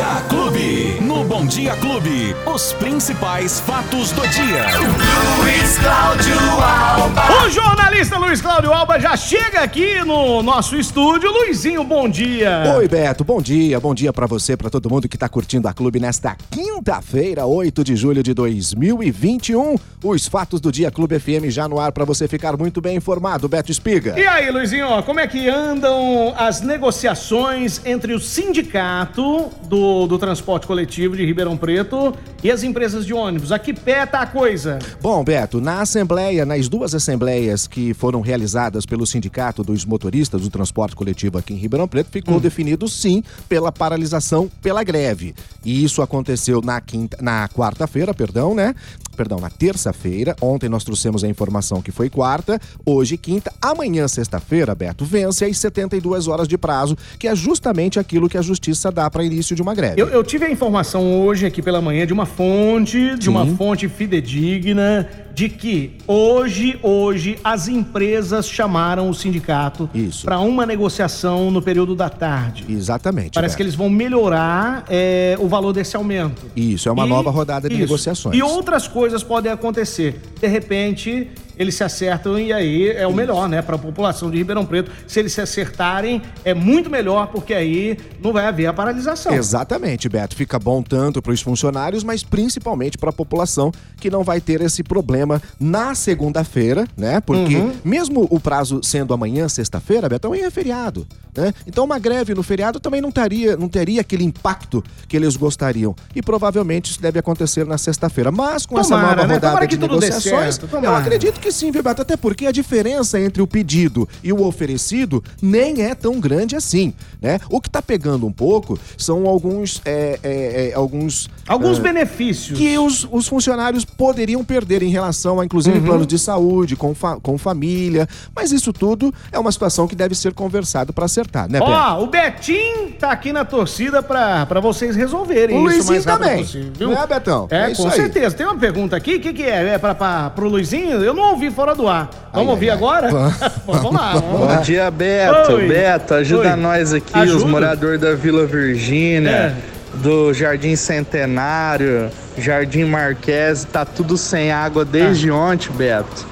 No Bom Dia Clube, os principais fatos do dia. Luiz Cláudio Alba. O jornalista Luiz Cláudio Alba já chega aqui no nosso estúdio. Luizinho, bom dia. Oi, Beto, bom dia. Bom dia pra você, pra todo mundo que tá curtindo a Clube nesta quinta-feira, 8 de julho de 2021. Os fatos do dia Clube FM já no ar pra você ficar muito bem informado, Beto Espiga. E aí, Luizinho, como é que andam as negociações entre o sindicato do, do transporte coletivo de Ribeirão Preto e as empresas de ônibus? A que pé tá a coisa? Bom, Beto, na assembleia, nas duas assembleias que foram realizadas pelo Sindicato dos Motoristas do Transporte Coletivo aqui em Ribeirão Preto, ficou definido sim pela paralisação pela greve. E isso aconteceu na quinta, na quarta-feira, perdão, né? Perdão, na terça-feira. Ontem nós trouxemos a informação que foi quarta, hoje quinta, amanhã sexta-feira, Beto, vence as 72 horas de prazo, que é justamente aquilo que a justiça dá para início de uma greve. Eu, eu tive a informação hoje aqui pela manhã de uma fonte, de uma Sim. fonte fidedigna, de que hoje, hoje, as empresas chamaram o sindicato para uma negociação no período da tarde. Exatamente. Parece Beto. que eles vão melhorar é, o valor desse aumento. Isso, é uma E- nova rodada de isso. negociações. E outras coisas podem acontecer. De repente, eles se acertam e aí é o melhor, né, para a população de Ribeirão Preto. Se eles se acertarem, é muito melhor, porque aí não vai haver a paralisação. Exatamente, Beto. Fica bom tanto para os funcionários, mas principalmente para a população que não vai ter esse problema na segunda-feira, né? Porque Uhum. mesmo o prazo sendo amanhã, sexta-feira, Beto, amanhã é feriado, né? Então uma greve no feriado também não teria, não teria aquele impacto que eles gostariam. E provavelmente isso deve acontecer na sexta-feira. Mas com essa Tomara, nova né? rodada de negociações, eu acredito que sim, viu, Beto? Até porque a diferença entre o pedido e o oferecido nem é tão grande assim, né? O que tá pegando um pouco são alguns, é, é, é, alguns Alguns ah, benefícios. que os, os funcionários poderiam perder em relação a, inclusive, Uhum. planos de saúde, com, fa- com família. Mas isso tudo é uma situação que deve ser conversado para acertar, né, Beto? Ó, o Betinho tá aqui na torcida pra, pra vocês resolverem O isso Luizinho mais rápido também. possível, viu? Né, Betão? É, É com aí. certeza. Tem uma pergunta aqui, o que, que é? É pra, pro Luizinho? Eu não ouvi fora do ar. Vamos Ai, ouvir ai, agora? vamos lá, vamos lá. Bom dia, Beto. Oi. Beto, ajuda Oi. nós aqui, Ajuda? os moradores da Vila Virgínia, É. do Jardim Centenário, Jardim Marquese, tá tudo sem água desde ontem, Beto.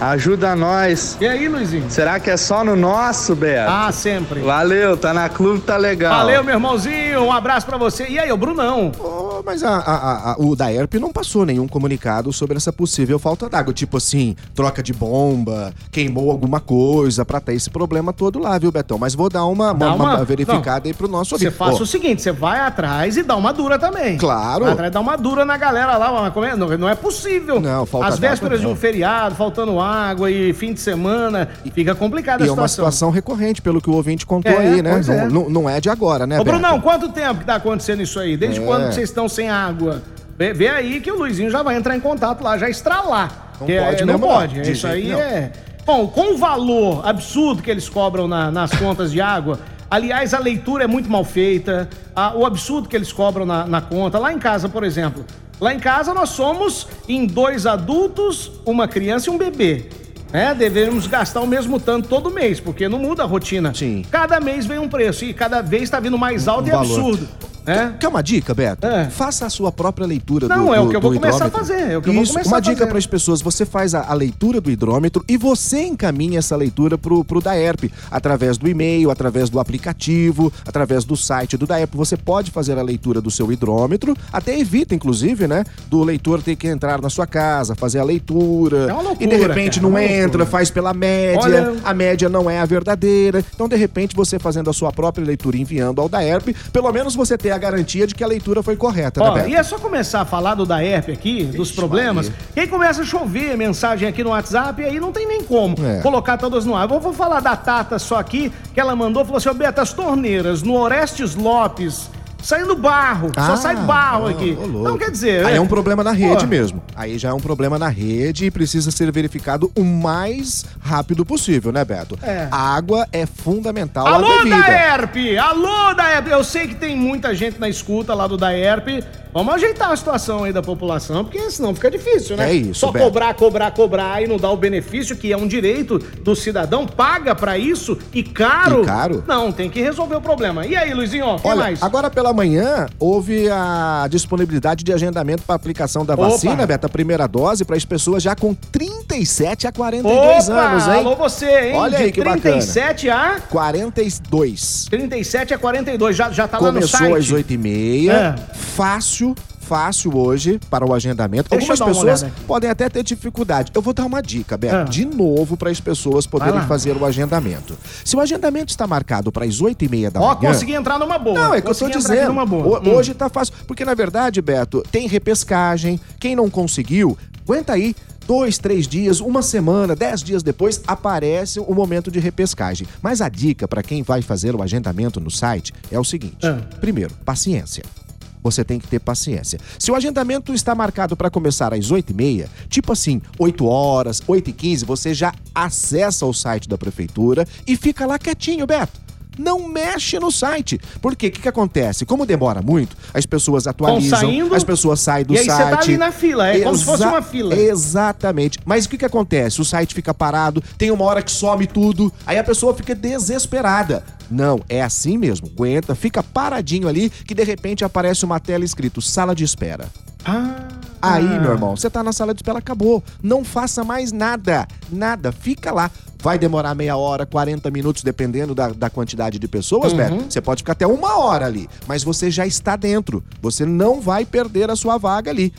Ajuda nós. E aí, Luizinho? Será que é só no nosso, Beto? Ah, sempre. Valeu, tá na clube, tá legal. Valeu, meu irmãozinho. Um abraço pra você. E aí, o Brunão? Oh, mas a- a- a- o Daerp não passou nenhum comunicado sobre essa possível falta d'água. Tipo assim, troca de bomba, queimou alguma coisa pra ter esse problema todo lá, viu, Betão? Mas vou dar uma, Dá uma- uma- uma verificada aí pro nosso Você faça Ó, o seguinte, você vai atrás e dá uma dura também. Claro. Vai atrás e dá uma dura na galera lá. mas? Não, não é possível. Não, falta As vésperas de não. um feriado, faltando água e fim de semana, fica complicada E a é uma situação. situação recorrente, pelo que o ouvinte contou É, aí, né? é. Não, não- não é de agora, né, Ô? Brunão, quanto tempo que tá acontecendo isso aí? Desde É. quando vocês estão sem água? Vê, vê aí que o Luizinho já vai entrar em contato lá, já estralar. Não é- pode Não não. pode. De Isso jeito aí nenhum. é... Bom, com o valor absurdo que eles cobram na- nas contas de água, aliás, a leitura é muito mal feita, a- o absurdo que eles cobram na, na conta. Lá em casa, por exemplo, lá em casa nós somos em dois adultos, uma criança e um bebê. né? devemos gastar o mesmo tanto todo mês, porque não muda a rotina. Sim. Cada mês vem um preço e cada vez está vindo mais alto e valor. absurdo. Né? Quer uma dica, Beto? É. Faça a sua própria leitura Não, do, é o do- que eu vou começar a fazer, é o que eu vou Isso, uma dica para as pessoas, você faz a, a leitura do hidrômetro e você encaminha essa leitura pro, pro Daerp, através do e-mail, através do aplicativo, através do site do Daerp. Você pode fazer a leitura do seu hidrômetro, até evita, inclusive, né, do leitor ter que entrar na sua casa, fazer a leitura, É uma loucura, e de repente cara, é não uma entra, faz pela média, Olha- a média não é a verdadeira. Então, de repente, você fazendo a sua própria leitura e enviando ao Daerp, pelo menos você tem a garantia de que a leitura foi correta, Ó, né, Beto? e é só começar a falar do Daerp aqui, dos problemas, Maria. e aí começa a chover mensagem aqui no WhatsApp, e aí não tem nem como É. colocar todas no ar. Eu vou, falar da Tata só aqui, que ela mandou, falou assim, Beto, as torneiras no Orestes Lopes, saindo barro, só Ah, sai barro ô, aqui. ô. Então, quer dizer... Aí é um problema na rede Pô. mesmo. Aí já é um problema na rede e precisa ser verificado o mais rápido possível, né, Beto? É. A água é fundamental. Alô, é vida. Daerp! Alô, Daerp! Eu sei que tem muita gente na escuta lá do Daerp. Vamos ajeitar a situação aí da população, porque senão fica difícil, né? É isso, Só Beto. cobrar, cobrar, cobrar e não dar o benefício, que é um direito do cidadão, paga pra isso e caro. E caro? Não, tem que resolver o problema. E aí, Luizinho, quem Olha, mais? agora pela manhã, houve a disponibilidade de agendamento para aplicação da Opa. vacina, Beto, a primeira dose, para as pessoas já com 37 a 42 Opa, anos, hein? alô você, hein? Olha De aí que 37 a 42. 37 a 42, já, já tá lá no Começou site. às 8h30. É. Fácil, fácil hoje para o agendamento. Deixa Algumas pessoas podem até ter dificuldade. Eu vou dar uma dica, Beto, Ah. de novo para as pessoas poderem fazer o agendamento. Se o agendamento está marcado para as 8h30 da Ó, manhã. consegui entrar numa boa. Não, é que eu aqui dizendo. Numa boa. Ho- Hum. Hoje tá fácil. Porque, na verdade, Beto, tem repescagem. Quem não conseguiu, aguenta aí. Dois, três dias, uma semana, dez dias depois, aparece o momento de repescagem. Mas a dica para quem vai fazer o agendamento no site é o seguinte: Ah. primeiro, paciência. Você tem que ter paciência. Se o agendamento está marcado para começar às 8h30, tipo assim, 8 horas, 8h15, você já acessa o site da prefeitura e fica lá quietinho, Beto. Não mexe no site. Porque o que, que acontece? Como demora muito, as pessoas atualizam, saindo, as pessoas saem do e aí você site. tá ali na fila, é como se fosse uma fila. Exatamente. Mas o que, que acontece? O site fica parado, tem uma hora que some tudo, aí a pessoa fica desesperada. Não, é assim mesmo. Aguenta, fica paradinho ali, que de repente aparece uma tela escrito sala de espera. Ah. Aí, meu irmão, você tá na sala de espera, acabou. Não faça mais nada. Nada. Fica lá. Vai demorar meia hora, 40 minutos, dependendo da, da quantidade de pessoas, Beto. Você pode ficar até uma hora ali. Mas você já está dentro. Você não vai perder a sua vaga ali.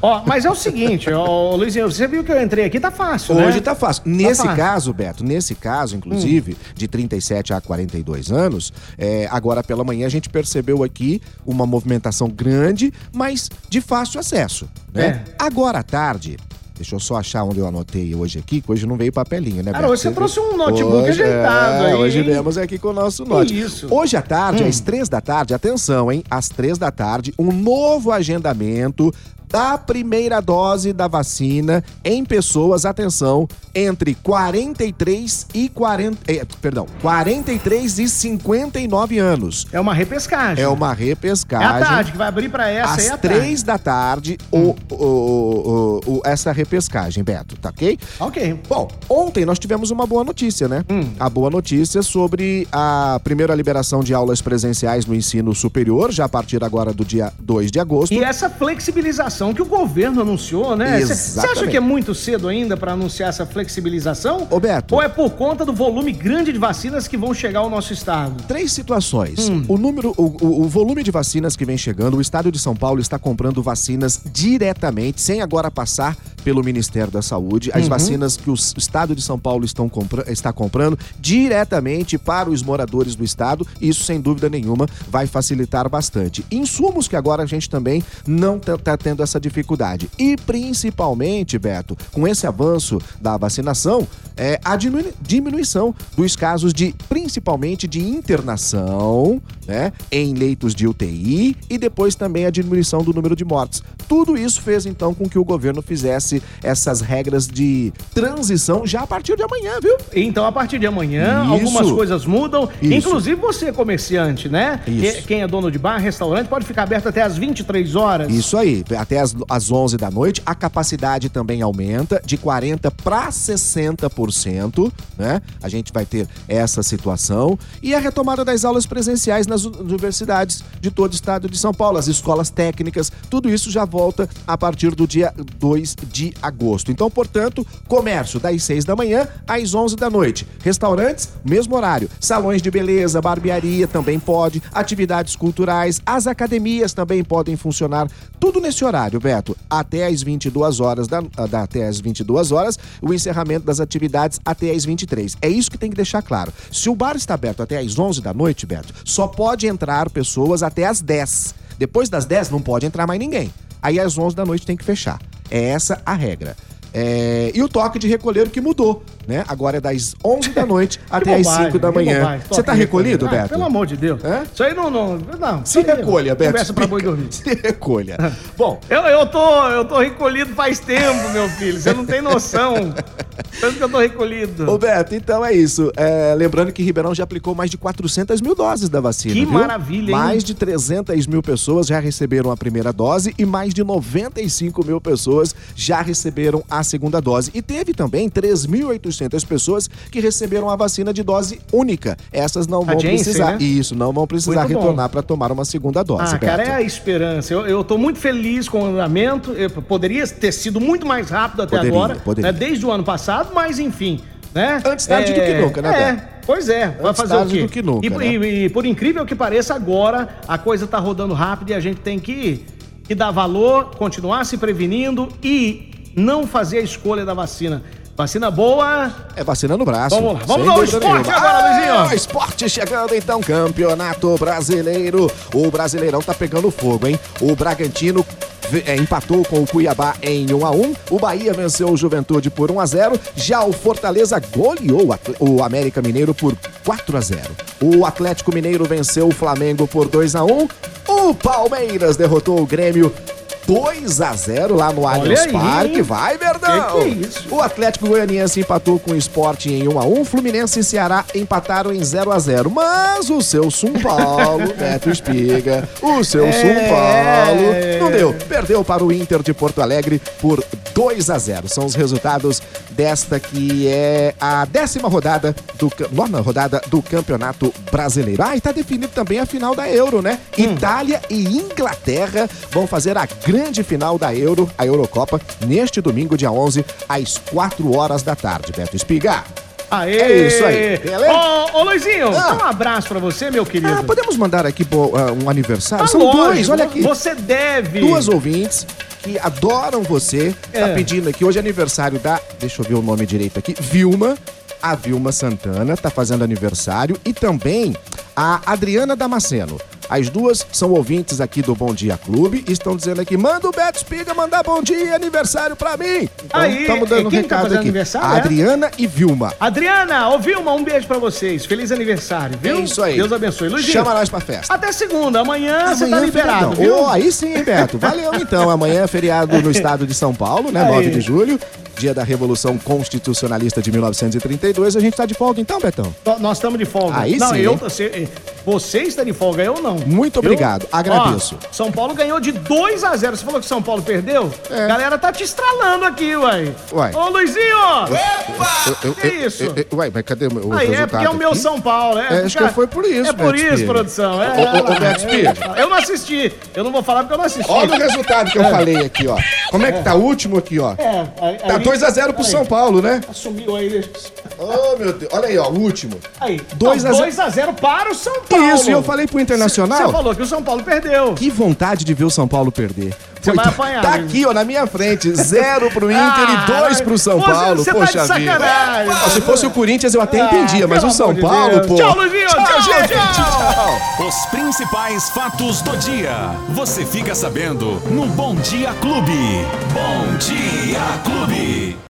Ó, mas é o seguinte, ó, Luizinho, você viu que eu entrei aqui, tá fácil, né? Hoje tá fácil. Nesse fácil. caso, Beto, nesse caso, inclusive, Hum. de 37 a 42 anos, é, agora pela manhã a gente percebeu aqui uma movimentação grande, mas de fácil acesso. Né? É. Agora à tarde. Deixa eu só achar onde eu anotei hoje aqui, que hoje não veio papelinho, né, Cara, hoje você trouxe um notebook Hoje- ajeitado é, aí, Hoje hein? viemos aqui com o nosso note. isso? Hoje à tarde, Hum. às três da tarde, atenção, hein? Às três da tarde, um novo agendamento da primeira dose da vacina em pessoas, atenção, entre 43 e 40, eh, perdão, 43 e 59 anos. É uma repescagem. É uma É repescagem. a tarde que vai abrir pra essa aí Às à três da tarde, o, o- o- o- essa repescagem, Beto, tá ok? tarde. Ok. Bom, ontem nós tivemos uma boa notícia, né? Hum. A boa notícia sobre a primeira liberação de aulas presenciais no ensino superior, já a partir agora do dia 2 de agosto. E essa flexibilização que o governo anunciou, né? Você acha que é muito cedo ainda pra anunciar essa flexibilização? Ô, Beto. Ou é por conta do volume grande de vacinas que vão chegar ao nosso estado? Três situações. Hum. O número, o, o- o volume de vacinas que vem chegando, o estado de São Paulo está comprando vacinas diretamente, sem agora passar pelo Ministério da Saúde. Uhum. As vacinas que o estado de São Paulo estão compra- está comprando diretamente para os moradores do estado. Isso, sem dúvida nenhuma, vai facilitar bastante. Insumos que agora a gente também não está tendo essa dificuldade. E principalmente, Beto, com esse avanço da vacinação, é a diminu- diminuição dos casos de, principalmente, de internação, né, em leitos de UTI e depois também a diminuição do número de mortes. Tudo isso fez então com que o governo fizesse essas regras de transição já a partir de amanhã, viu? Então, a partir de amanhã, Isso. algumas coisas mudam. Isso. Inclusive você, comerciante, né? Isso. Que- Quem é dono de bar, restaurante, pode ficar aberto até às 23 horas. Isso aí, até as, as 11 da noite, a capacidade também aumenta de 40 para 60%, né? A gente vai ter essa situação e a retomada das aulas presenciais nas universidades de todo o estado de São Paulo, as escolas técnicas, tudo isso já volta a partir do dia 2 de agosto. Então, portanto, comércio das 6 da manhã às 11 da noite. Restaurantes, mesmo horário. Salões de beleza, barbearia também pode, atividades culturais, as academias também podem funcionar, tudo nesse horário, Beto, até às 22 horas da, da até às 22 horas, o encerramento das atividades até às 23. É isso que tem que deixar claro. Se o bar está aberto até às 11 da noite, Beto, só pode entrar pessoas até às 10. Depois das 10 não pode entrar mais ninguém. Aí às 11 da noite tem que fechar. É essa a regra. É, E o toque de recolher que mudou, né? Agora é das 11 da noite até bobagem, 5 da manhã. bobagem, Você tá recolhido. Ah, Beto? Pelo amor de Deus. Hã? Isso aí não. não, não Se recolha, Beto. Conversa pra boi dormir. Se recolha. Bom, Eu, eu, tô, eu tô recolhido faz tempo, meu filho. Você não tem noção. Tanto que eu tô recolhido. Ô Beto, então é isso. É, lembrando que Ribeirão já aplicou mais de 400 mil doses da vacina. Que viu? maravilha, hein? Mais de 300 mil pessoas já receberam a primeira dose e mais de 95 mil pessoas já receberam a a segunda dose. E teve também 3.800 pessoas que receberam a vacina de dose única. Essas não vão Janssen, precisar. né? Isso, não vão precisar Muito retornar para tomar uma segunda dose. Ah, cara, é a esperança. Eu, tô muito feliz com o andamento. Eu, poderia ter sido muito mais rápido até Poderia, agora, poderia. né, desde o ano passado, mas enfim, né? Antes tarde do que nunca, né, É, Beto? pois é. Vai Antes fazer tarde o quê? do que nunca, e, né? e- e por incrível que pareça, agora a coisa tá rodando rápido e a gente tem que, que dar valor, continuar se prevenindo e não fazer a escolha da vacina. Vacina boa, É vacina no braço. Vamos lá, vamos ao esporte nenhuma. agora, Luizinho. Ah, esporte chegando então, campeonato brasileiro. O Brasileirão tá pegando fogo, hein? O Bragantino é, empatou com o Cuiabá em 1 a 1 O Bahia venceu o Juventude por 1 a 0 Já o Fortaleza goleou o América Mineiro por 4 a 0 O Atlético Mineiro venceu o Flamengo por 2 a 1 O Palmeiras derrotou o Grêmio 2 a 0 lá no Allianz Parque. Vai, Verdão! Que que é isso? O Atlético Goianiense empatou com o Sport em 1 a 1 Fluminense e Ceará empataram em 0 a 0 Mas o seu São Paulo, Beto Espiga, o seu É. São Paulo não deu. Perdeu para o Inter de Porto Alegre por 2 a 0 São os resultados desta que é a décima rodada do nona rodada do Campeonato Brasileiro. Ah, e tá definido também a final da Euro, né? Hum. Itália e Inglaterra vão fazer a grande final da Euro, a Eurocopa, neste domingo, dia 11, às 4 horas da tarde. Beto Espiga. Aê! É isso aí, beleza? Ô, ô Luizinho, Ah. um abraço pra você, meu querido. Ah, podemos mandar aqui ah, um aniversário? Ah, São lógico, dois, olha aqui. Você deve. Duas ouvintes que adoram você. Tá É. pedindo aqui, hoje é aniversário da. Deixa eu ver o nome direito aqui. Vilma. A Vilma Santana tá fazendo aniversário. E também a Adriana Damasceno. As duas são ouvintes aqui do Bom Dia Clube e estão dizendo aqui: manda o Beto Espiga mandar bom dia e aniversário pra mim. Então, Aí, estamos dando um quem tá recado fazendo aqui. aniversário, A é? Adriana e Vilma. Adriana, ô Vilma, um beijo pra vocês. Feliz aniversário, viu? É isso aí. Deus abençoe. Luizinho, Chama nós pra festa. até segunda. Amanhã, você tá liberado? Ô, aí sim, hein, Beto. Valeu então. Amanhã é feriado no estado de São Paulo, né? Aí. 9 de julho, dia da Revolução Constitucionalista de 1932. A gente tá de folga então, Betão. Nó- Nós estamos de folga. Aí não, sim, eu você, você está de folga, eu não. Muito obrigado, agradeço. Ó, São Paulo ganhou de 2 a 0. Você falou que São Paulo perdeu? É. Galera tá te estralando aqui, uai. Uai. Ô, Luizinho! Eu- eu- Que eu- isso? eu- eu- Ué, mas cadê o meu Aí é resultado porque é o meu aqui? São Paulo, é. É, acho que foi por isso, É por Beto isso, Spira. produção. É, Ô, ô, ô, é, Beto é, Spira. Eu não assisti. Eu não vou falar porque eu não assisti. Olha o resultado que eu falei aqui, ó. Como é que tá o último aqui, ó? É, aí, Tá aí- 2x0 pro aí, São Paulo, né? Sumiu aí. Oh, meu Deus. Olha aí, ó, o último. Aí. 2 a 0. 2x0 para o São Paulo. Isso, e eu falei pro Internacional. Você falou que o São Paulo perdeu. Que vontade de ver o São Paulo perder. Você vai apanhar, Tá aqui, ó, na minha frente. Zero pro Inter Ah, e dois pro São você- Paulo. você tá Poxa de vida. sacanagem. Ah, Se fosse o Corinthians, eu até Ah, entendia, mas o São de Paulo, Deus. pô. Tchau, Luizinho. Tchau, gente. tchau. Os principais fatos do dia. Você fica sabendo no Bom Dia Clube. Bom Dia Clube.